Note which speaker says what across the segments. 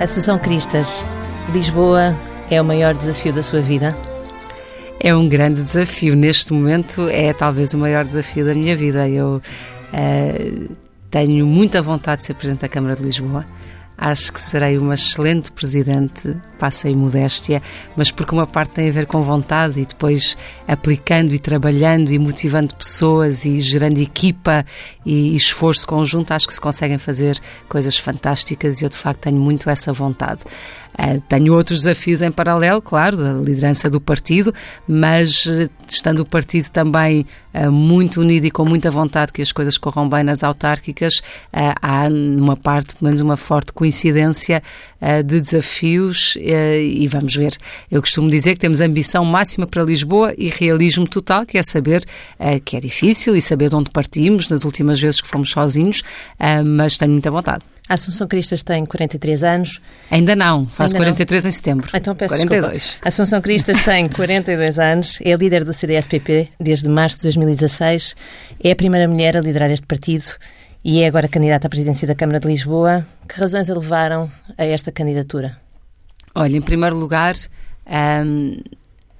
Speaker 1: Assunção Cristas, Lisboa é o maior desafio da sua vida?
Speaker 2: É um grande desafio. Neste momento é talvez o maior desafio da minha vida. Eu uh, tenho muita vontade de ser Presidente da Câmara de Lisboa. Acho que serei uma excelente presidente, passei modéstia, mas porque uma parte tem a ver com vontade e depois aplicando e trabalhando e motivando pessoas e gerando equipa e esforço conjunto, acho que se conseguem fazer coisas fantásticas e eu de facto tenho muito essa vontade. Uh, tenho outros desafios em paralelo, claro, da liderança do partido, mas uh, estando o partido também uh, muito unido e com muita vontade que as coisas corram bem nas autárquicas, há numa parte, pelo menos, uma forte coincidência de desafios e vamos ver. Eu costumo dizer que temos ambição máxima para Lisboa e realismo total, que é saber que é difícil e saber de onde partimos nas últimas vezes que fomos sozinhos, mas tenho muita vontade.
Speaker 1: A Assunção Cristas tem 43 anos.
Speaker 2: Ainda não, faz Ainda 43 não. em setembro.
Speaker 1: Então peço
Speaker 2: 42.
Speaker 1: Desculpa. Assunção Cristas tem 42 anos, é líder do CDS-PP desde março de 2016, é a primeira mulher a liderar este partido e é agora candidata à presidência da Câmara de Lisboa. Que razões a levaram a esta candidatura?
Speaker 2: Olha, em primeiro lugar, hum,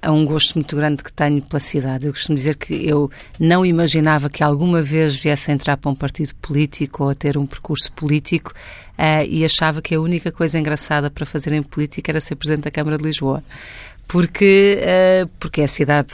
Speaker 2: a um gosto muito grande que tenho pela cidade. Eu costumo dizer que eu não imaginava que alguma vez viesse a entrar para um partido político ou a ter um percurso político uh, e achava que a única coisa engraçada para fazer em política era ser Presidente da Câmara de Lisboa porque, uh, porque é a cidade,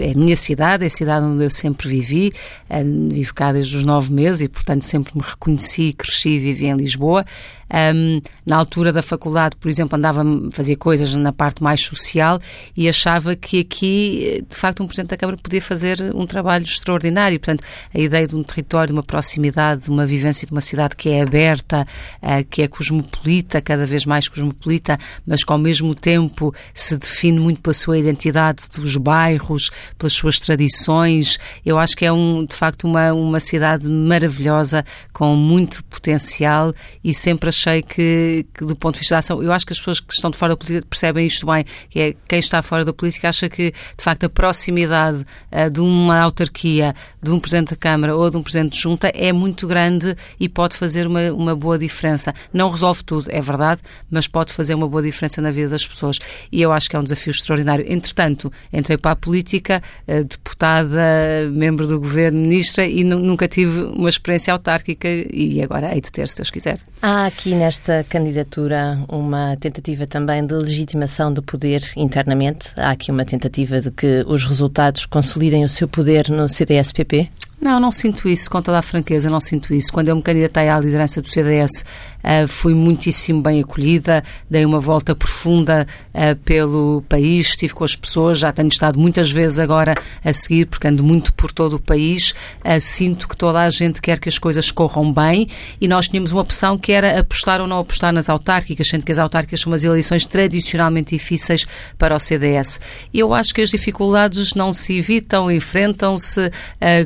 Speaker 2: é a minha cidade, é a cidade onde eu sempre vivi, uh, vivo cá desde os nove meses e, portanto, sempre me reconheci, cresci e vivi em Lisboa. Um, na altura da faculdade, por exemplo, andava fazia coisas na parte mais social e achava que aqui, de facto, um Presidente da Câmara podia fazer um trabalho extraordinário. Portanto, a ideia de um território, de uma proximidade, de uma vivência de uma cidade que é aberta, uh, que é cosmopolita, cada vez mais cosmopolita, mas que ao mesmo tempo se define muito pela sua identidade dos bairros, pelas suas tradições. Eu acho que é, um, de facto, uma, uma cidade maravilhosa, com muito potencial e sempre achei achei que, que, do ponto de vista da ação, eu acho que as pessoas que estão de fora da política percebem isto bem, que é quem está fora da política acha que, de facto, a proximidade uh, de uma autarquia, de um Presidente da Câmara ou de um Presidente de Junta é muito grande e pode fazer uma, uma boa diferença. Não resolve tudo, é verdade, mas pode fazer uma boa diferença na vida das pessoas. E eu acho que é um desafio extraordinário. Entretanto, entrei para a política, uh, deputada, membro do governo, ministra, e nunca tive uma experiência autárquica e agora hei de ter, se Deus quiser.
Speaker 1: Há aqui nesta candidatura uma tentativa também de legitimação do poder internamente? Há aqui uma tentativa de que os resultados consolidem o seu poder no CDS-PP?
Speaker 2: Não, não sinto isso, com toda a franqueza, não sinto isso. Quando eu me candidatei à liderança do CDS, uh, fui muitíssimo bem acolhida, dei uma volta profunda uh, pelo país, estive com as pessoas, já tenho estado muitas vezes agora a seguir, porque ando muito por todo o país. Uh, sinto que toda a gente quer que as coisas corram bem e nós tínhamos uma opção que era apostar ou não apostar nas autárquicas, sendo que as autárquicas são umas eleições tradicionalmente difíceis para o CDS. Eu acho que as dificuldades não se evitam, enfrentam-se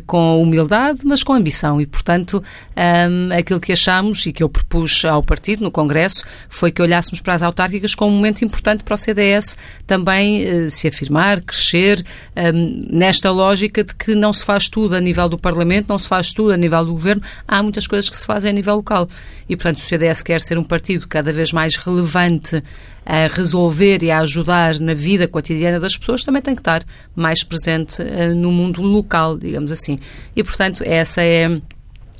Speaker 2: com humildade, mas com ambição. E, portanto, um, aquilo que achamos e que eu propus ao partido no Congresso foi que olhássemos para as autárquicas como um momento importante para o CDS também uh, se afirmar, crescer, um, nesta lógica de que não se faz tudo a nível do Parlamento, não se faz tudo a nível do Governo, há muitas coisas que se fazem a nível local. E, portanto, o CDS quer ser um partido cada vez mais relevante a resolver e a ajudar na vida cotidiana das pessoas, também tem que estar mais presente uh, no mundo local, digamos assim. E, portanto, essa é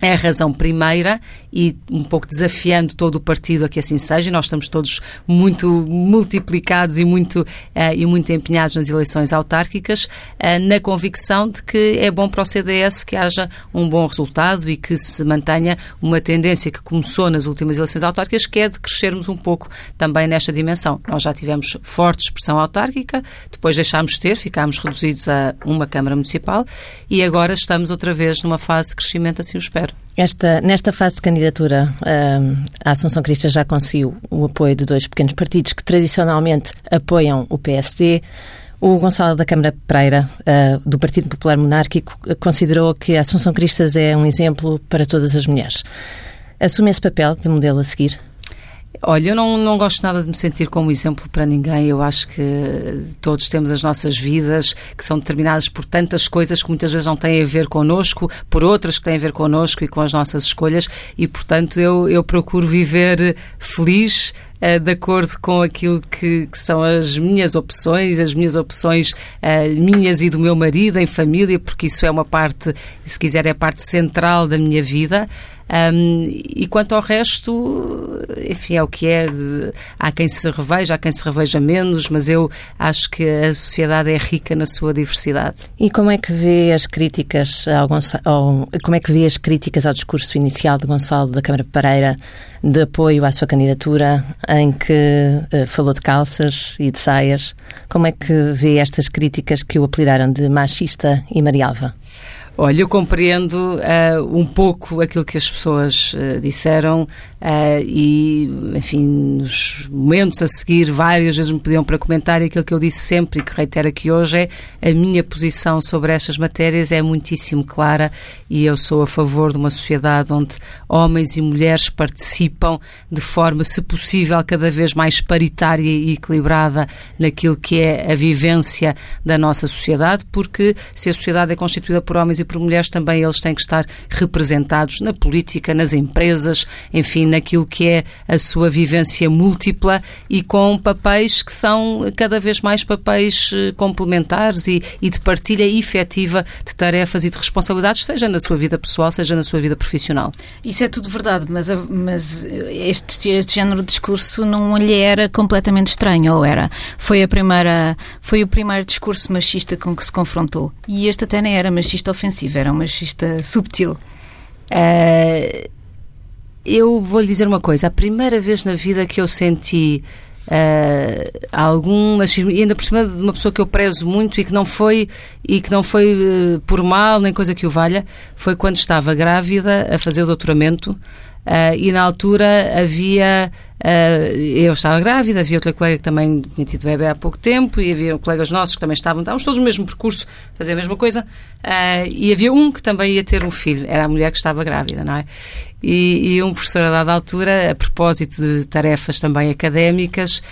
Speaker 2: é a razão primeira e um pouco desafiando todo o partido a que assim seja. Nós estamos todos muito multiplicados e muito, uh, e muito empenhados nas eleições autárquicas, uh, na convicção de que é bom para o CDS que haja um bom resultado e que se mantenha uma tendência que começou nas últimas eleições autárquicas, que é de crescermos um pouco também nesta dimensão. Nós já tivemos forte expressão autárquica, depois deixámos de ter, ficámos reduzidos a uma Câmara Municipal e agora estamos outra vez numa fase de crescimento, assim o espero.
Speaker 1: Esta, nesta fase de candidatura, a Assunção Crista já conseguiu o apoio de dois pequenos partidos que tradicionalmente apoiam o PSD. O Gonçalo da Câmara Pereira, uh, do Partido Popular Monárquico, considerou que a Assunção Cristas é um exemplo para todas as mulheres. Assume esse papel de modelo a seguir?
Speaker 2: Olha, eu não, não gosto nada de me sentir como exemplo para ninguém. Eu acho que todos temos as nossas vidas que são determinadas por tantas coisas que muitas vezes não têm a ver connosco, por outras que têm a ver connosco e com as nossas escolhas, e portanto eu, eu procuro viver feliz uh, de acordo com aquilo que, que, são as minhas opções, as minhas opções uh, minhas e do meu marido em família, porque isso é uma parte, se quiser, é a parte central da minha vida. Um, e quanto ao resto, enfim, é o que é. De, há quem se reveja, há quem se reveja menos, mas eu acho que a sociedade é rica na sua diversidade.
Speaker 1: E como é que vê as críticas ao, ao como é que vê as críticas ao discurso inicial de Gonçalo da Câmara Pereira de apoio à sua candidatura, em que uh, falou de calças e de saias? Como é que vê estas críticas que o apelidaram de machista e marialva?
Speaker 2: Olha, eu compreendo uh, um pouco aquilo que as pessoas uh, disseram uh, e, enfim, nos momentos a seguir, várias vezes me pediam para comentar e aquilo que eu disse sempre e que reitero aqui hoje é a minha posição sobre estas matérias é muitíssimo clara e eu sou a favor de uma sociedade onde homens e mulheres participam de forma, se possível, cada vez mais paritária e equilibrada naquilo que é a vivência da nossa sociedade, porque se a sociedade é constituída por homens e por mulheres, também eles têm que estar representados na política, nas empresas, enfim, naquilo que é a sua vivência múltipla e com papéis que são cada vez mais papéis eh, complementares e, e de partilha efetiva de tarefas e de responsabilidades, seja na sua vida pessoal, seja na sua vida profissional.
Speaker 3: Isso é tudo verdade, mas, mas este, este género de discurso não lhe era completamente estranho, ou era? Foi, a primeira, foi o primeiro discurso machista com que se confrontou. E este até nem era machista ofensivo ofensiva, era um machista subtil. Uh,
Speaker 2: eu vou-lhe dizer uma coisa. A primeira vez na vida que eu senti uh, algum machismo, e ainda por cima de uma pessoa que eu prezo muito e que não foi, e que não foi uh, por mal nem coisa que o valha, foi quando estava grávida a fazer o doutoramento. Uh, e na altura havia. Uh, eu estava grávida, havia outra colega que também tinha tido bebê há pouco tempo, e havia colegas nossos que também estavam. Estávamos todos no mesmo percurso, fazer a mesma coisa, uh, e havia um que também ia ter um filho, era a mulher que estava grávida, não é? E, e um professor, a dada altura, a propósito de tarefas também académicas,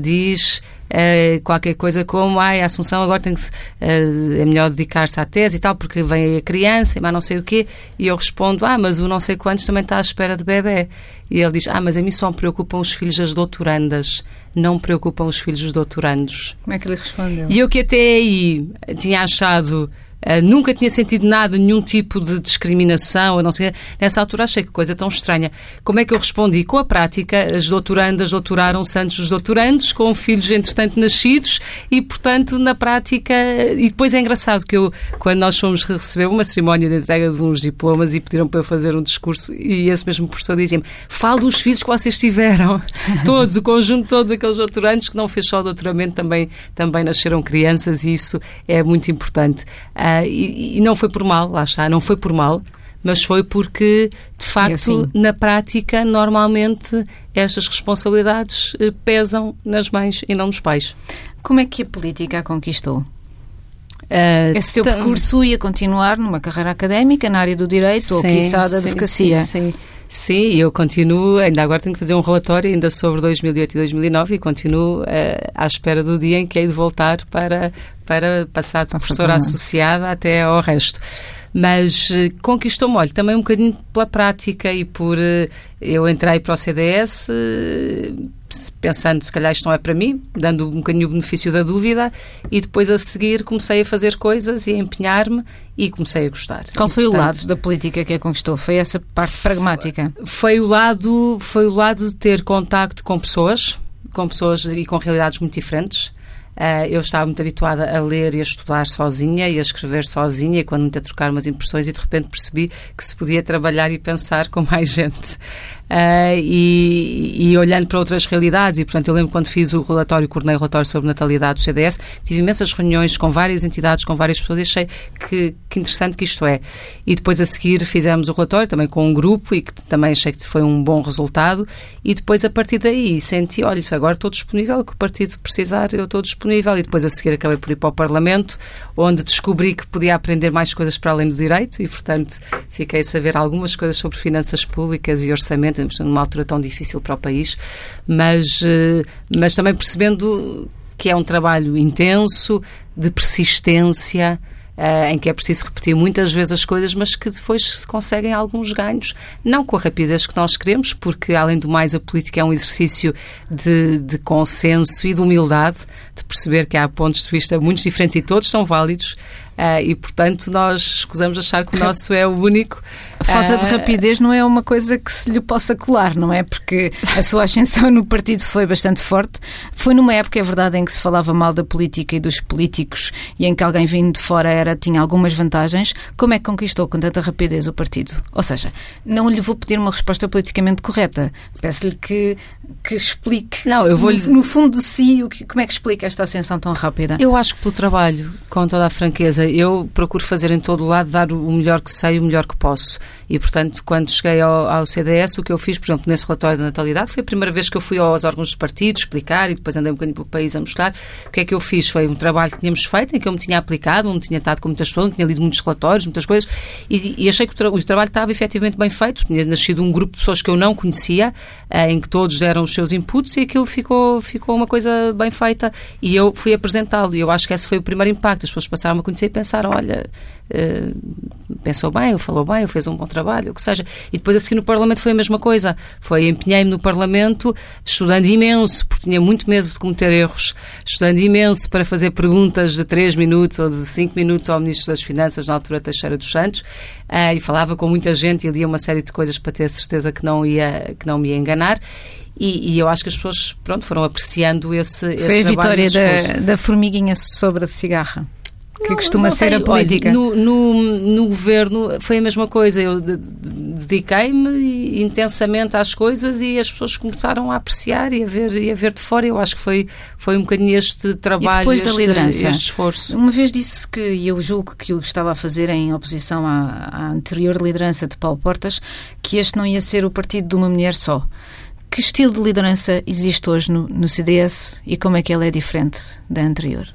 Speaker 2: diz uh, qualquer coisa como ai, a Assunção agora tem que uh, é melhor dedicar-se à tese e tal, porque vem a criança, mas não sei o quê, e eu respondo, ah, mas o não sei quantos também está à espera de bebê. E ele diz, ah, mas a mim só me preocupam os filhos das doutorandas, não me preocupam os filhos dos doutorandos.
Speaker 3: Como é que ele respondeu?
Speaker 2: E eu que até aí tinha achado Uh, nunca tinha sentido nada, nenhum tipo de discriminação, a não ser. Nessa altura achei que coisa tão estranha. Como é que eu respondi? Com a prática, as doutorandas doutoraram-se antes dos doutorandos, com filhos entretanto nascidos, e portanto, na prática. E depois é engraçado que eu, quando nós fomos receber uma cerimónia de entrega de uns diplomas e pediram para eu fazer um discurso, e esse mesmo professor dizia-me: fale dos filhos que vocês tiveram. Todos, o conjunto todo daqueles doutorandos que não fez só o doutoramento, também, também nasceram crianças, e isso é muito importante. Uh, Uh, e, e, não foi por mal, lá está, não foi por mal, mas foi porque, de facto, assim. na prática, normalmente estas responsabilidades uh, pesam nas mães e não nos pais.
Speaker 3: Como é que a política a conquistou? Uh, Esse seu percurso ia continuar numa carreira académica na área do direito sim, ou, quiçá, da advocacia?
Speaker 2: Sim, sim. Sim, eu continuo, ainda agora tenho que fazer um relatório ainda sobre 2008 e 2009 e continuo uh, à espera do dia em que hei de voltar para, para passar de professora associada até ao resto mas uh, conquistou-me, olha, também um bocadinho pela prática e por uh, eu entrei para o CDS uh, pensando se calhar isto não é para mim, dando um bocadinho o benefício da dúvida e depois a seguir comecei a fazer coisas e a empenhar-me e comecei a gostar.
Speaker 3: Qual
Speaker 2: e,
Speaker 3: foi portanto, o lado da política que a conquistou? Foi essa parte pragmática?
Speaker 2: Foi o lado, foi o lado de ter contacto com pessoas, com pessoas e com realidades muito diferentes. Uh, eu estava muito habituada a ler e a estudar sozinha e a escrever sozinha, e quando me a trocar umas impressões, e de repente percebi que se podia trabalhar e pensar com mais gente. Uh, e, e, olhando para outras realidades. E, portanto, eu lembro quando fiz o relatório, coordenei o relatório sobre natalidade do CDS, tive imensas reuniões com várias entidades, com várias pessoas, e achei que, que interessante que isto é. E depois, a seguir, fizemos o relatório também com um grupo e que também achei que foi um bom resultado. E depois, a partir daí, senti, olha, agora estou disponível, que o partido precisar, eu estou disponível. E depois, a seguir, acabei por ir para o Parlamento, onde descobri que podia aprender mais coisas para além do direito e, portanto, fiquei a saber algumas coisas sobre finanças públicas e orçamento estamos numa altura tão difícil para o país, mas, eh, mas também percebendo que é um trabalho intenso, de persistência, uh, em que é preciso repetir muitas vezes as coisas, mas que depois se conseguem alguns ganhos, não com a rapidez que nós queremos, porque além do mais a política é um exercício de, de consenso e de humildade, de perceber que há pontos de vista muito diferentes e todos são válidos. Uh, e, portanto, nós escusamos achar que o nosso é o único.
Speaker 3: A falta de ah, rapidez não é uma coisa que se lhe possa colar, não é? Porque a sua ascensão no partido foi bastante forte. Foi numa época, é verdade, em que se falava mal da política e dos políticos e em que alguém vindo de fora era, tinha algumas vantagens. Como é que conquistou com tanta rapidez o partido? Ou seja, não lhe vou pedir uma resposta politicamente correta. Peço-lhe que, que explique,
Speaker 2: não, eu vou
Speaker 3: no, no fundo de si, o que, como é que explica esta ascensão tão rápida.
Speaker 2: Eu acho que pelo trabalho, com toda a franqueza, eu procuro fazer em todo o lado, dar o melhor que sei, o melhor que posso. E, portanto, quando cheguei ao, ao, CDS, o que eu fiz, por exemplo, nesse relatório da natalidade, foi a primeira vez que eu fui aos órgãos dos partidos explicar e depois andei um bocadinho pelo país a mostrar. O que é que eu fiz? Foi um trabalho que tínhamos feito, em que eu me tinha aplicado, onde tinha estado com muitas pessoas, tinha lido muitos relatórios, muitas coisas, e, e achei que o, tra o, trabalho estava efetivamente bem feito. Tinha nascido um grupo de pessoas que eu não conhecia, eh, em que todos deram os seus inputs e aquilo ficou, ficou uma coisa bem feita. E eu fui apresentá-lo. E eu acho que esse foi o primeiro impacto. As pessoas passaram a conhecer pensaram: olha, uh, pensou bem, ou falou bem, ou fez um bom trabalho, o que seja. E depois a seguir no Parlamento foi a mesma coisa. Foi empenhei-me no Parlamento, estudando imenso, porque tinha muito medo de cometer erros, estudando imenso para fazer perguntas de 3 minutos ou de 5 minutos ao Ministro das Finanças, na altura Teixeira dos Santos, uh, e falava com muita gente e lia uma série de coisas para ter certeza que não ia, que não me ia enganar. E, e, eu acho que as pessoas pronto, foram apreciando esse,
Speaker 3: Foi
Speaker 2: esse
Speaker 3: Foi a vitória da, da, formiguinha sobre a cigarra que não, costuma não ser a política.
Speaker 2: Olha, no, no, no, governo foi a mesma coisa. Eu dediquei-me intensamente às coisas e as pessoas começaram a apreciar e a ver, e a ver de fora. Eu acho que foi, foi um bocadinho este trabalho, e depois este, da liderança. este esforço.
Speaker 3: Uma vez disse que, e eu julgo que o estava a fazer em oposição à, à anterior liderança de Paulo Portas, que este não ia ser o partido de uma mulher só. Que estilo de liderança existe hoje no, no CDS e como é que ele é diferente da anterior?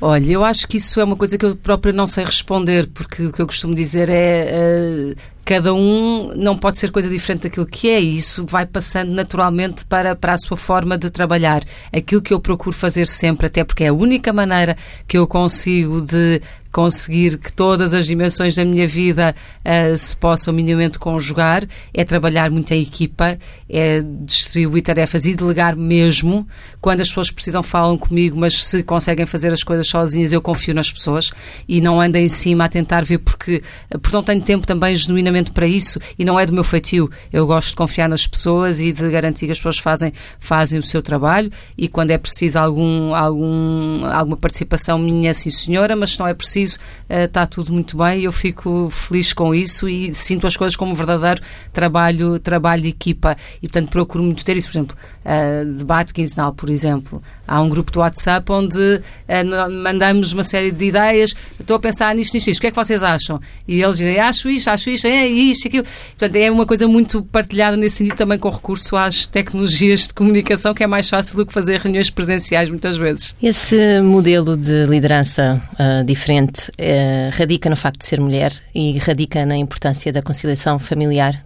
Speaker 2: Olha, eu acho que isso é uma coisa que eu própria não sei responder, porque o que eu costumo dizer é uh, cada um não pode ser coisa diferente daquilo que é, e isso vai passando naturalmente para, para a sua forma de trabalhar. Aquilo que eu procuro fazer sempre, até porque é a única maneira que eu consigo de conseguir que todas as dimensões da minha vida uh, se possam minimamente conjugar, é trabalhar muito em equipa, é distribuir tarefas e delegar mesmo. Quando as pessoas precisam, falam comigo, mas se conseguem fazer as coisas sozinhas, eu confio nas pessoas e não ando em cima a tentar ver porque, porque não tenho tempo também genuinamente para isso e não é do meu feitio. Eu gosto de confiar nas pessoas e de garantir que as pessoas fazem, fazem o seu trabalho e quando é preciso algum, algum, alguma participação minha, sim senhora, mas se não é preciso, preciso, está tudo muito bem eu fico feliz com isso e sinto as coisas como um verdadeiro trabalho, trabalho de equipa e, portanto, procuro muito ter isso. Por exemplo, uh, debate quinzenal, por exemplo. Há um grupo do WhatsApp onde uh, mandamos uma série de ideias. Estou a pensar nisto, nisto, nisto. O que é que vocês acham? E eles dizem, acho isto, acho isto, é isto, aquilo. Portanto, é uma coisa muito partilhada nesse sentido também com recurso às tecnologias de comunicação, que é mais fácil do que fazer reuniões presenciais muitas vezes.
Speaker 1: Esse modelo de liderança uh, diferente uh, radica no facto de ser mulher e radica na importância da conciliação familiar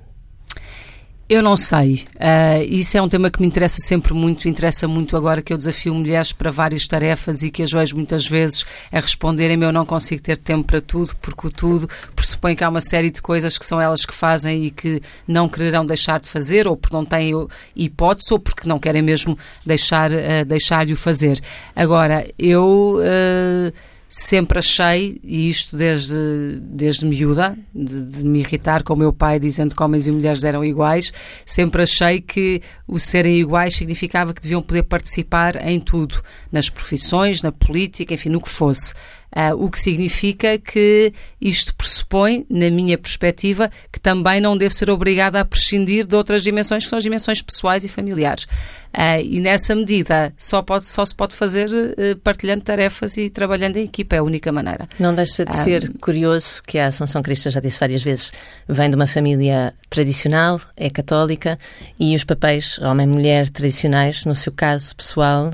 Speaker 2: eu não sei. Uh, isso é um tema que me interessa sempre muito. Interessa muito agora que eu desafio mulheres para várias tarefas e que as vejo muitas vezes a responderem-me: eu não consigo ter tempo para tudo, porque o tudo pressupõe que há uma série de coisas que são elas que fazem e que não quererão deixar de fazer, ou porque não têm hipótese, ou porque não querem mesmo deixar, uh, deixar de o fazer. Agora, eu. Uh, sempre achei, e isto desde, desde miúda, de, de, me irritar com o meu pai dizendo que homens e mulheres eram iguais, sempre achei que o serem iguais significava que deviam poder participar em tudo, nas profissões, na política, enfim, no que fosse. Uh, o que significa que isto pressupõe, na minha perspectiva, que também não devo ser obrigada a prescindir de outras dimensões, que são as dimensões pessoais e familiares. Uh, e nessa medida só, pode, só se pode fazer uh, partilhando tarefas e trabalhando em equipa, é a única maneira.
Speaker 1: Não deixa de ser curioso que a Assunção Cristo, já disse várias vezes, vem de uma família tradicional, é católica, e os papéis homem-mulher tradicionais, no seu caso pessoal,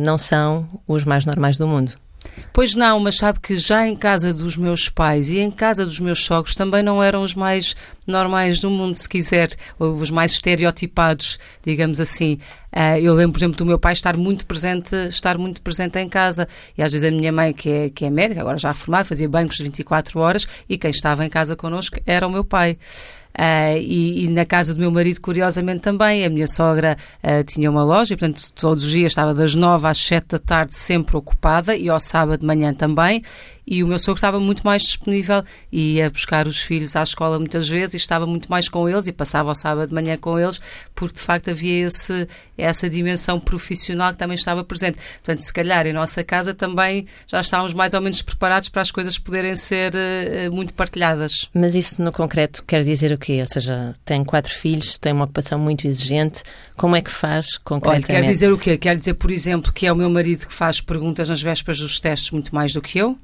Speaker 1: não são os mais normais do mundo.
Speaker 2: Pois não, mas sabe que já em casa dos meus pais e em casa dos meus sogros também não eram os mais normais do mundo, se quiser, ou os mais estereotipados, digamos assim. Uh, eu lembro, por exemplo, do meu pai estar muito presente, estar muito presente em casa. E às vezes a minha mãe, que é, que é médica, agora já reformada, fazia bancos de 24 horas e quem estava em casa connosco era o meu pai. Uh, e, e, na casa do meu marido, curiosamente também, a minha sogra uh, tinha uma loja e, portanto, todos os dias estava das nove às sete da tarde sempre ocupada e ao sábado de manhã também. E o meu sogro estava muito mais disponível e ia buscar os filhos à escola muitas vezes e estava muito mais com eles e passava o sábado de manhã com eles, porque de facto havia esse, essa dimensão profissional que também estava presente. Portanto, se calhar em nossa casa também já estávamos mais ou menos preparados para as coisas poderem ser uh, muito partilhadas.
Speaker 1: Mas isso no concreto quer dizer o quê? Ou seja, tem quatro filhos, tem uma ocupação muito exigente. Como é que faz concretamente?
Speaker 2: Olha, quer dizer o quê? Quer dizer, por exemplo, que é o meu marido que faz perguntas nas vésperas dos testes muito mais do que eu.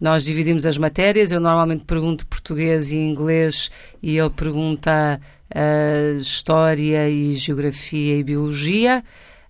Speaker 2: Nós dividimos as matérias, eu normalmente pergunto português e inglês e ele pergunta uh, história e geografia e biologia.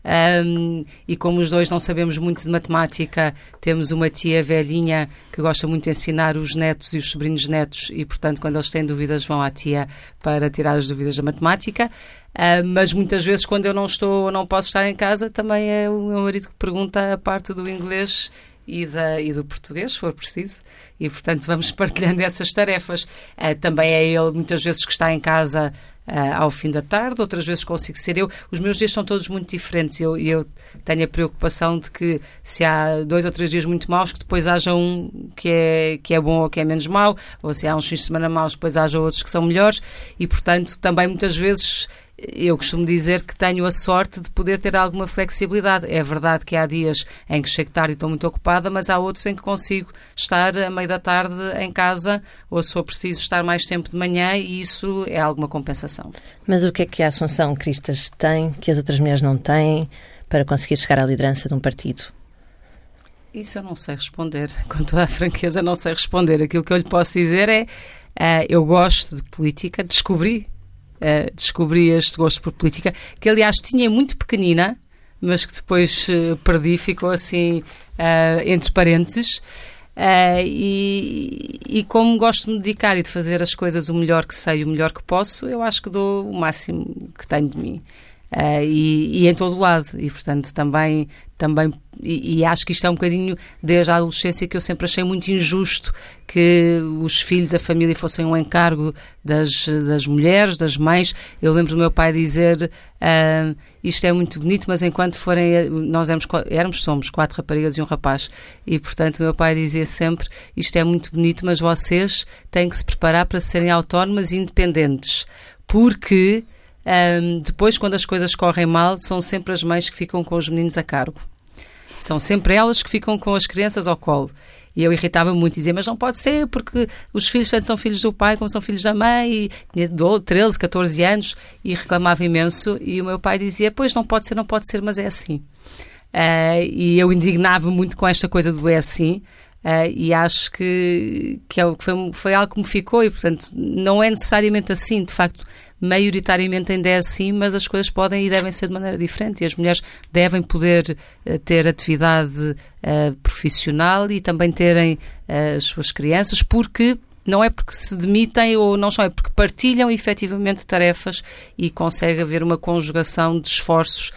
Speaker 2: Um, e como os dois não sabemos muito de matemática, temos uma tia velhinha que gosta muito de ensinar os netos e os sobrinhos netos, e portanto, quando eles têm dúvidas, vão à tia para tirar as dúvidas da matemática. Uh, mas muitas vezes, quando eu não estou ou não posso estar em casa, também é o meu marido que pergunta a parte do inglês e, da, e do português, se for preciso, e portanto vamos partilhando essas tarefas. Uh, também é ele, muitas vezes, que está em casa uh, ao fim da tarde, outras vezes consigo ser eu. Os meus dias são todos muito diferentes eu, eu, tenho a preocupação de que se há dois ou três dias muito maus, que depois haja um que é, que é bom ou que é menos mau, ou se há uns fins de semana maus, depois haja outros que são melhores, e portanto também muitas vezes eu costumo dizer que tenho a sorte de poder ter alguma flexibilidade. É verdade que há dias em que chego tarde e estou muito ocupada, mas há outros em que consigo estar a meio da tarde em casa ou se for preciso estar mais tempo de manhã e isso é alguma compensação.
Speaker 1: Mas o que é que a Assunção Cristas tem que as outras mulheres não têm para conseguir chegar à liderança de um partido?
Speaker 2: Isso eu não sei responder, com toda a franqueza não sei responder. Aquilo que eu lhe posso dizer é, uh, eu gosto de política, descobri uh, descobri este gosto por política, que aliás tinha muito pequenina, mas que depois uh, perdi, ficou assim uh, entre parênteses. Uh, e, e, como gosto de me dedicar e de fazer as coisas o melhor que sei, o melhor que posso, eu acho que dou o máximo que tenho de mim. Uh, e, e, em todo lado. E, portanto, também, também e, e, acho que isto é um bocadinho desde a adolescência que eu sempre achei muito injusto que os filhos, a família fossem um encargo das, das mulheres, das mães. Eu lembro do meu pai dizer uh, isto é muito bonito, mas enquanto forem, nós éramos, éramos, somos quatro raparigas e um rapaz e portanto o meu pai dizia sempre isto é muito bonito, mas vocês têm que se preparar para serem autónomas e independentes porque um, depois, quando as coisas correm mal, são sempre as mães que ficam com os meninos a cargo. São sempre elas que ficam com as crianças ao colo. E eu irritava muito, dizia, mas não pode ser, porque os filhos tanto são filhos do pai como são filhos da mãe, e tinha 13, 14 anos, e reclamava imenso. E o meu pai dizia, pois não pode ser, não pode ser, mas é assim. Uh, e eu indignava muito com esta coisa do é assim. Uh, e acho que, que, é, foi, foi algo que me ficou, e portanto não é necessariamente assim, de facto maioritariamente ainda é assim, mas as coisas podem e devem ser de maneira diferente e as mulheres devem poder uh, ter atividade uh, profissional e também terem uh, as suas crianças, porque não é porque se demitem ou não são, é porque partilham efetivamente tarefas e consegue haver uma conjugação de esforços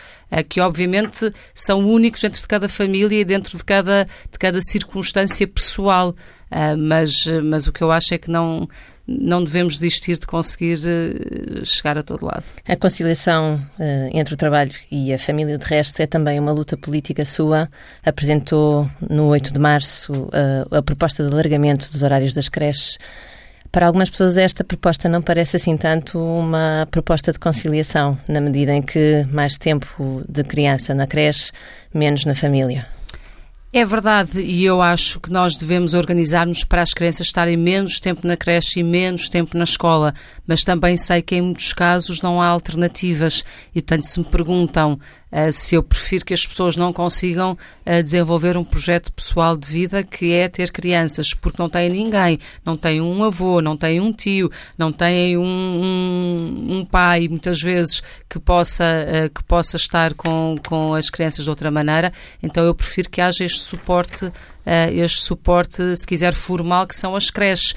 Speaker 2: que obviamente são únicos dentro de cada família e dentro de cada, de cada circunstância pessoal. mas, mas o que eu acho é que não não devemos desistir de conseguir uh, chegar a todo lado.
Speaker 1: A conciliação uh, entre o trabalho e a família, de resto, é também uma luta política sua. Apresentou no 8 de março uh, a proposta de alargamento dos horários das creches. Para algumas pessoas, esta proposta não parece assim tanto uma proposta de conciliação, na medida em que mais tempo de criança na creche, menos na família.
Speaker 2: É verdade, e eu acho que nós devemos organizar-nos para as crianças estarem menos tempo na creche e menos tempo na escola, mas também sei que em muitos casos não há alternativas. E, portanto, se me perguntam uh, se eu prefiro que as pessoas não consigam uh, desenvolver um projeto pessoal de vida que é ter crianças, porque não têm ninguém, não têm um avô, não têm um tio, não têm um, um, um pai, muitas vezes, que possa, uh, que possa estar com, com as crianças de outra maneira, então eu prefiro que haja este suporte este suporte, se quiser, formal, que são as creches.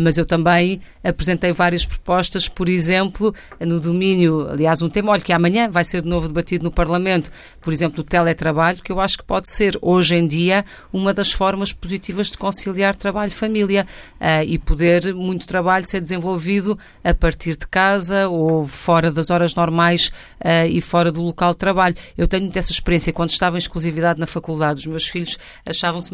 Speaker 2: mas eu também apresentei várias propostas, por exemplo, no domínio, aliás, um tema, olha, que amanhã vai ser de novo debatido no Parlamento, por exemplo, o teletrabalho, que eu acho que pode ser, hoje em dia, uma das formas positivas de conciliar trabalho e família uh, e poder muito trabalho ser desenvolvido a partir de casa ou fora das horas normais uh, e fora do local de trabalho. Eu tenho essa experiência. Quando estava em exclusividade na faculdade, os meus filhos achavam-se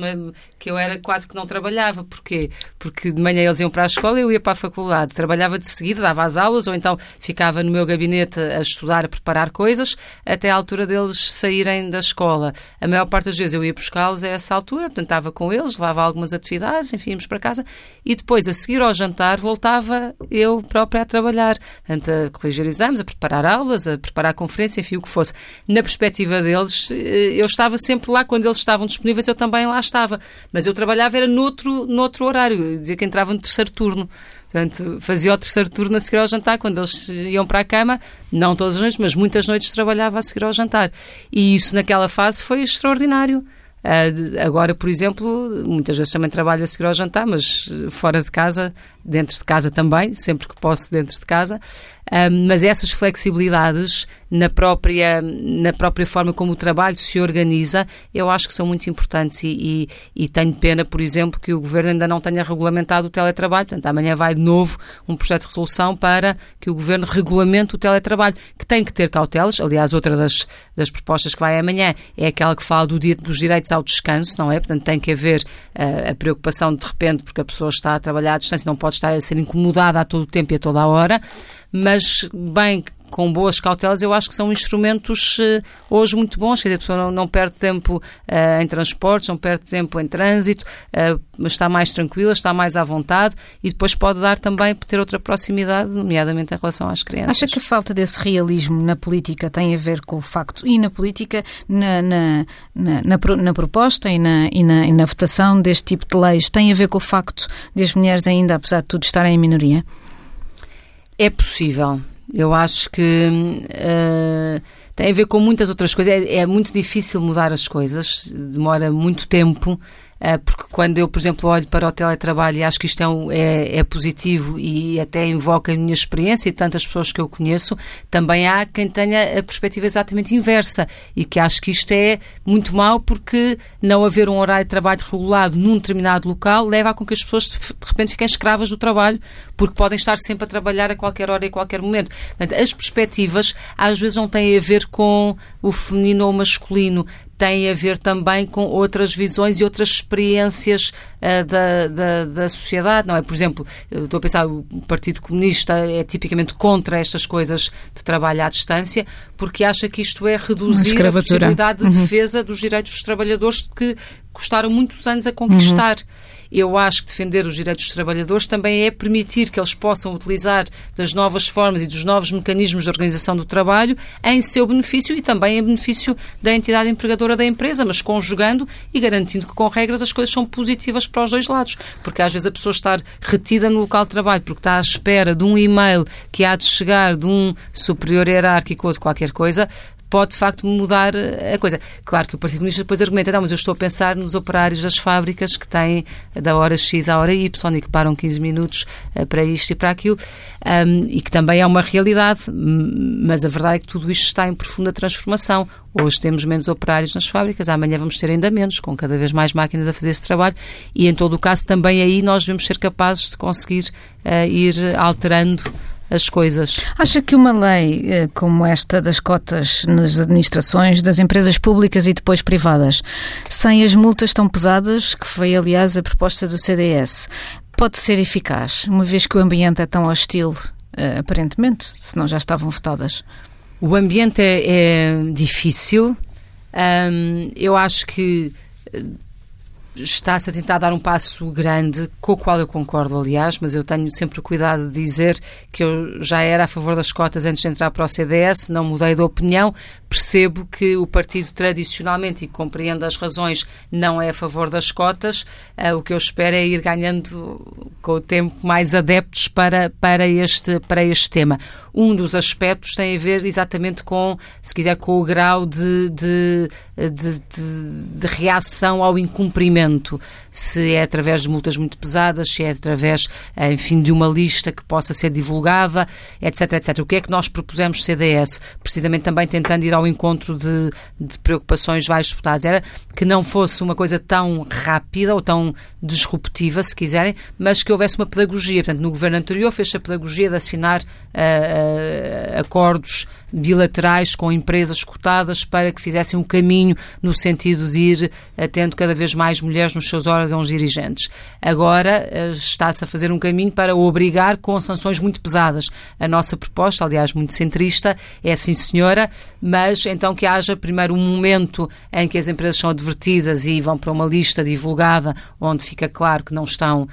Speaker 2: que eu era quase que não trabalhava. Porquê? Porque de manhã eles iam para a escola e eu ia para a faculdade. Trabalhava de seguida, dava as aulas ou então ficava no meu gabinete a estudar, a preparar coisas, até à altura deles saírem da escola. A maior parte das vezes eu ia buscá-los a essa altura, portanto estava com eles, levava algumas atividades, enfim, íamos para casa e depois, a seguir ao jantar, voltava eu própria a trabalhar, portanto, a corrigir exames, a preparar aulas, a preparar a conferência, enfim, o que fosse. Na perspectiva deles, eh, eu estava sempre lá, quando eles estavam disponíveis, eu também lá estava, mas eu trabalhava era noutro, noutro horário, dizia que entrava no terceiro turno. Portanto, fazia o terceiro turno a seguir ao jantar, quando eles iam para a cama, não todas as noites, mas muitas noites trabalhava a seguir ao jantar. E isso naquela fase foi extraordinário. Uh, agora, por exemplo, muitas vezes também trabalho a seguir ao jantar, mas fora de casa, dentro de casa também, sempre que posso dentro de casa mas essas flexibilidades na própria, na própria forma como o trabalho se organiza, eu acho que são muito importantes e, e, e, tenho pena, por exemplo, que o Governo ainda não tenha regulamentado o teletrabalho. Portanto, amanhã vai de novo um projeto de resolução para que o Governo regulamente o teletrabalho, que tem que ter cautelas. Aliás, outra das, das propostas que vai amanhã é aquela que fala do dos direitos ao descanso, não é? Portanto, tem que haver uh, a preocupação de repente, porque a pessoa está a trabalhar à distância, não pode estar a ser incomodada a todo o tempo e a toda a hora mas bem com boas cautelas, eu acho que são instrumentos uh, hoje muito bons, que a pessoa não, não perde tempo uh, em transportes, não perde tempo em trânsito, uh, está mais tranquila, está mais à vontade e depois pode dar também, ter outra proximidade, nomeadamente em relação às crianças.
Speaker 3: Acha que a falta desse realismo na política tem a ver com o facto, e na política, na, na, na, na, na proposta e na, e, na, e na votação deste tipo de leis, tem a ver com o facto de as mulheres ainda, apesar de tudo, estarem em minoria?
Speaker 2: É possível. Eu acho que uh, tem a ver com muitas outras coisas. É, é, muito difícil mudar as coisas, demora muito tempo. Eh, porque quando eu, por exemplo, olho para o teletrabalho e acho que isto é, um, é, é, positivo e até invoca a minha experiência e tantas pessoas que eu conheço, também há quem tenha a perspectiva exatamente inversa e que acho que isto é muito mau porque não haver um horário de trabalho regulado num determinado local leva a com que as pessoas de repente fiquem escravas do trabalho porque podem estar sempre a trabalhar a qualquer hora e a qualquer momento. Portanto, as perspectivas às vezes não têm a ver com o feminino ou o masculino, tem a ver também com outras visões e outras experiências uh, da, da, da, sociedade, não é? Por exemplo, estou a pensar, o Partido Comunista é tipicamente contra estas coisas de trabalho à distância, porque acha que isto é reduzir a possibilidade de uhum. defesa dos direitos dos trabalhadores que custaram muitos anos a conquistar. Uhum. Eu acho que defender os direitos dos trabalhadores também é permitir que eles possam utilizar das novas formas e dos novos mecanismos de organização do trabalho em seu benefício e também em benefício da entidade empregadora da empresa, mas conjugando e garantindo que com regras as coisas são positivas para os dois lados. Porque às vezes a pessoa estar retida no local de trabalho porque está à espera de um e-mail que há de chegar de um superior hierárquico ou de qualquer coisa, pode de facto mudar a coisa. Claro que o Partido Comunista depois argumenta, não, mas eu estou a pensar nos operários das fábricas que têm da hora X à hora Y e que param 15 minutos uh, para isto e para aquilo, um, e que também é uma realidade, mas a verdade é que tudo isto está em profunda transformação. Hoje temos menos operários nas fábricas, amanhã vamos ter ainda menos, com cada vez mais máquinas a fazer esse trabalho, e em todo o caso também aí nós devemos ser capazes de conseguir uh, ir alterando as coisas.
Speaker 3: Acha que uma lei eh, como esta das cotas nas administrações das empresas públicas e depois privadas, sem as multas tão pesadas, que foi aliás a proposta do CDS, pode ser eficaz, uma vez que o ambiente é tão hostil, eh, aparentemente, se não já estavam votadas?
Speaker 2: O ambiente é, é difícil. Um, eu acho que está-se a tentar dar um passo grande, com o qual eu concordo, aliás, mas eu tenho sempre o cuidado de dizer que eu já era a favor das cotas antes de entrar para o CDS, não mudei de opinião, percebo que o partido tradicionalmente, e compreendo as razões, não é a favor das cotas, uh, o que eu espero é ir ganhando com o tempo mais adeptos para, para, este, para este tema. Um dos aspectos tem a ver exatamente com, se quiser, com o grau de, de, de, de, de reação ao incumprimento procedimento, se é através de multas muito pesadas, se é através, enfim, de uma lista que possa ser divulgada, etc, etc. O que é que nós propusemos CDS? Precisamente também tentando ir ao encontro de, de preocupações vários deputados. Era que não fosse uma coisa tão rápida ou tão disruptiva, se quiserem, mas que houvesse uma pedagogia. Portanto, no governo anterior fez-se a pedagogia de assinar uh, uh, acordos bilaterais com empresas cotadas para que fizessem um caminho no sentido de ir uh, tendo cada vez mais mulheres nos seus órgãos dirigentes. Agora está-se a fazer um caminho para obrigar com sanções muito pesadas. A nossa proposta, aliás, muito centrista, é sim senhora, mas então que haja primeiro um momento em que as empresas são advertidas e vão para uma lista divulgada onde fica claro que não estão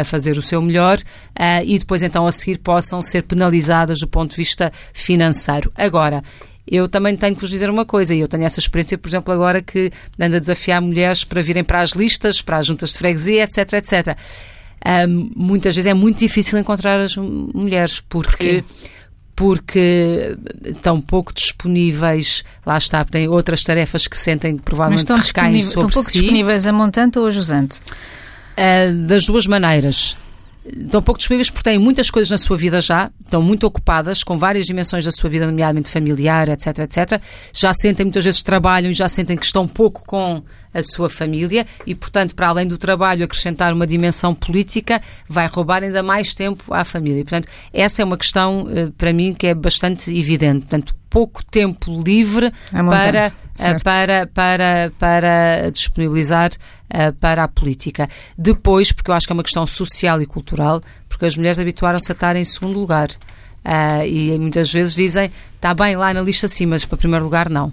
Speaker 2: a fazer o seu melhor uh, e depois então a seguir possam ser penalizadas do ponto de vista financeiro. Agora, eu também tenho que vos dizer uma coisa, e eu tenho essa experiência, por exemplo, agora que ando a desafiar mulheres para virem para as listas, para as juntas de freguesia, etc, etc. Um, muitas vezes é muito difícil encontrar as mulheres, porque... porque estão pouco disponíveis, lá está, têm outras tarefas que sentem que provavelmente
Speaker 3: Mas estão
Speaker 2: recaem sobre
Speaker 3: estão pouco
Speaker 2: si.
Speaker 3: disponíveis a montante ou a jusante?
Speaker 2: Uh, das duas maneiras. Estão pouco disponíveis porque têm muitas coisas na sua vida já, estão muito ocupadas com várias dimensões da sua vida, nomeadamente familiar, etc, etc. Já sentem, muitas vezes trabalham e já sentem que estão pouco com a sua família e, portanto, para além do trabalho acrescentar uma dimensão política, vai roubar ainda mais tempo à família. Portanto, essa é uma questão, eh, para mim, que é bastante evidente. Portanto, pouco tempo livre para, eh, para, para, para disponibilizar uh, para a política. Depois, porque eu acho que é uma questão social e cultural, porque as mulheres habituaram-se a estar em segundo lugar. Uh, e muitas vezes dizem, está bem lá na lista acima, mas para primeiro lugar não.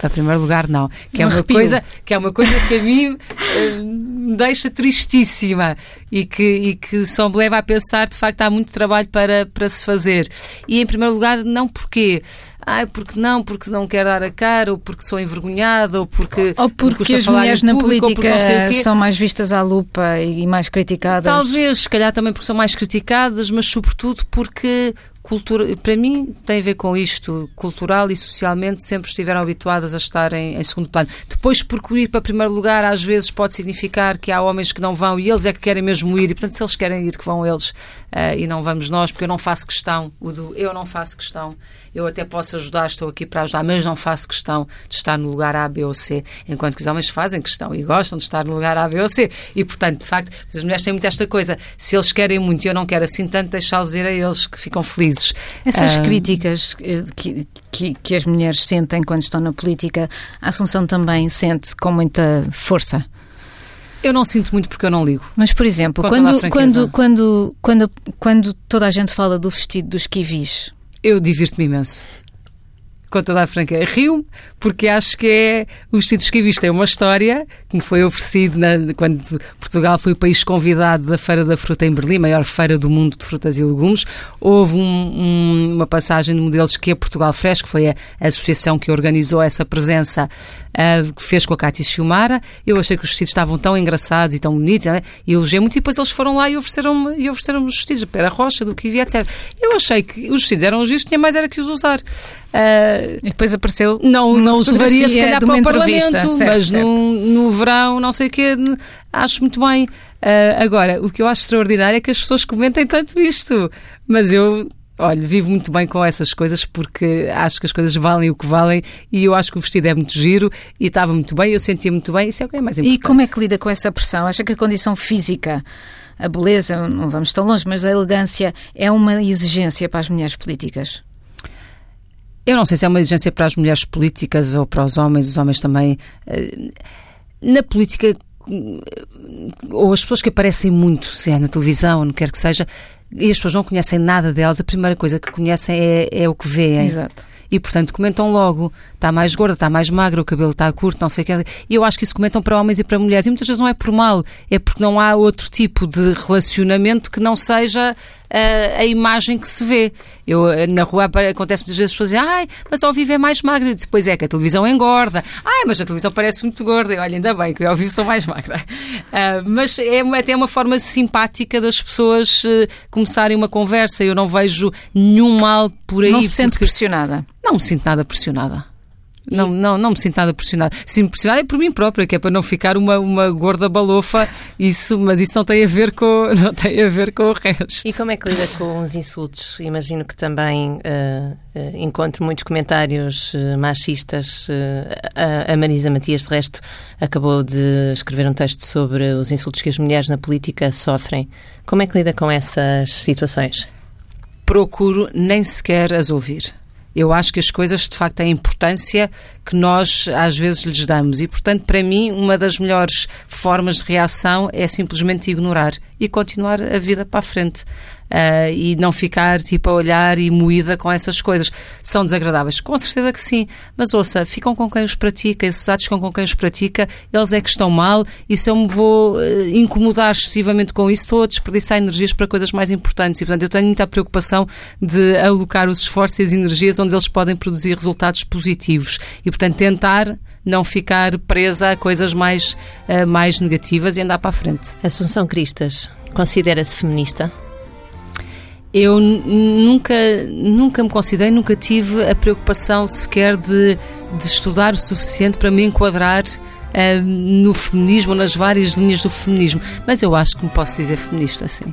Speaker 2: Para primeiro lugar, não. Que é, uma coisa, que é uma coisa que a mim uh, me deixa tristíssima e que, e que me leva a pensar, de facto, há muito trabalho para, para se fazer. E, em primeiro lugar, não porque ai, porque não, porque não quero dar a cara, ou porque sou envergonhada, ou porque.
Speaker 3: Ou porque as mulheres na política são mais vistas à lupa e mais criticadas.
Speaker 2: Talvez, se calhar também porque são mais criticadas, mas sobretudo porque cultura, para mim tem a ver com isto, cultural e socialmente sempre estiveram habituadas a estar em, em, segundo plano. Depois, porque ir para primeiro lugar às vezes pode significar que há homens que não vão e eles é que querem mesmo ir, e portanto se eles querem ir, que vão eles uh, e não vamos nós, porque eu não faço questão, o do eu não faço questão, eu até posso ajudar, estou aqui para ajudar, mas não faço questão de estar no lugar A, B ou C, enquanto que os homens fazem questão e gostam de estar no lugar A, B ou C. E, portanto, de facto, as mulheres têm muito esta coisa, se eles querem muito e eu não quero assim tanto, deixá-los ir a eles que ficam felizes.
Speaker 3: Essas um... críticas que, que, que, as mulheres sentem quando estão na política, a Assunção também sente com muita força.
Speaker 2: Eu não sinto muito porque eu não ligo.
Speaker 3: Mas, por exemplo, quando, quando, quando, quando, quando toda a gente fala do vestido dos kiwis.
Speaker 2: Eu divirto-me imenso com toda a franqueza. Rio porque acho que é os sítios que visto é uma história que me foi oferecido na, quando Portugal foi o país convidado da Feira da Fruta em Berlim, maior feira do mundo de frutas e legumes. Houve um, um, uma passagem de modelos que é Portugal Fresco, que foi a, associação que organizou essa presença, uh, que fez com a Cátia Chiumara. Eu achei que os vestidos estavam tão engraçados e tão bonitos, né? e elogiei muito, e depois eles foram lá e ofereceram-me e ofereceram os vestidos, Pera Rocha, do Kiwi, etc. Eu achei que os vestidos eram giros, tinha mais era que os usar.
Speaker 3: Uh, e depois apareceu.
Speaker 2: Não, não os levaria se calhar para o Parlamento, certo, mas certo. No, no verão, não sei o quê, acho muito bem. Uh, agora, o que eu acho extraordinário é que as pessoas comentem tanto isto. Mas eu Olha, vivo muito bem com essas coisas porque acho que as coisas valem o que valem e eu acho que o vestido é muito giro e estava muito bem, eu sentia muito bem, isso é o que é mais importante.
Speaker 3: E como é que lida com essa pressão? Acha que a condição física, a beleza, não vamos tão longe, mas a elegância é uma exigência para as mulheres políticas?
Speaker 2: Eu não sei se é uma exigência para as mulheres políticas ou para os homens, os homens também. Eh, na política, ou as pessoas que aparecem muito, se é na televisão, ou não quer que seja, e as pessoas não conhecem nada delas, a primeira coisa que conhecem é, é o que veem.
Speaker 3: Exato.
Speaker 2: E, portanto, comentam logo, está mais gorda, está mais magra, o cabelo está curto, não sei o que. E eu acho que isso comentam para homens e para mulheres. E muitas vezes não é por mal, é porque não há outro tipo de relacionamento que não seja a, a imagem que se vê. Eu, na rua acontece muitas vezes pessoas dizem, ai, mas ao vivo é mais magra. Eu disse, pois é, que a televisão engorda. Ai, mas a televisão parece muito gorda. E, olha, ainda bem que eu ao vivo sou mais magra. Uh, mas é até uma forma simpática das pessoas uh, começarem uma conversa. Eu não vejo nenhum mal por aí.
Speaker 3: Não se sente pressionada?
Speaker 2: Não me sinto nada pressionada. Não, não, não me sinto nada pressionada. Se me pressionar é por mim própria, que é para não ficar uma, uma gorda balofa, isso, mas isso não tem a ver com, não tem a ver com o resto.
Speaker 1: E como é que lida com os insultos? Imagino que também uh, uh, encontro muitos comentários uh, machistas. a, a Marisa Matias, de resto, acabou de escrever um texto sobre os insultos que as mulheres na política sofrem. Como é que lida com essas situações?
Speaker 2: Procuro nem sequer as ouvir. Eu acho que as coisas de facto têm importância que nós às vezes lhes damos. E, portanto, para mim, uma das melhores formas de reação é simplesmente ignorar e continuar a vida para a frente uh, e não ficar tipo a olhar e moída com essas coisas. São desagradáveis? Com certeza que sim, mas ouça, ficam com quem os pratica, esses atos ficam com quem os pratica, eles é que estão mal e se eu me vou uh, incomodar excessivamente com isso, estou a desperdiçar energias para coisas mais importantes e, portanto, eu tenho muita preocupação de alocar os esforços e as energias onde eles podem produzir resultados positivos e, portanto, tentar não ficar presa a coisas mais, uh, mais negativas e andar para a frente.
Speaker 1: Assunção Cristas, considera-se feminista?
Speaker 2: Eu nunca, nunca me considerei, nunca tive a preocupação sequer de, de estudar o suficiente para me enquadrar uh, no feminismo, nas várias linhas do feminismo. Mas eu acho que me posso dizer feminista, sim.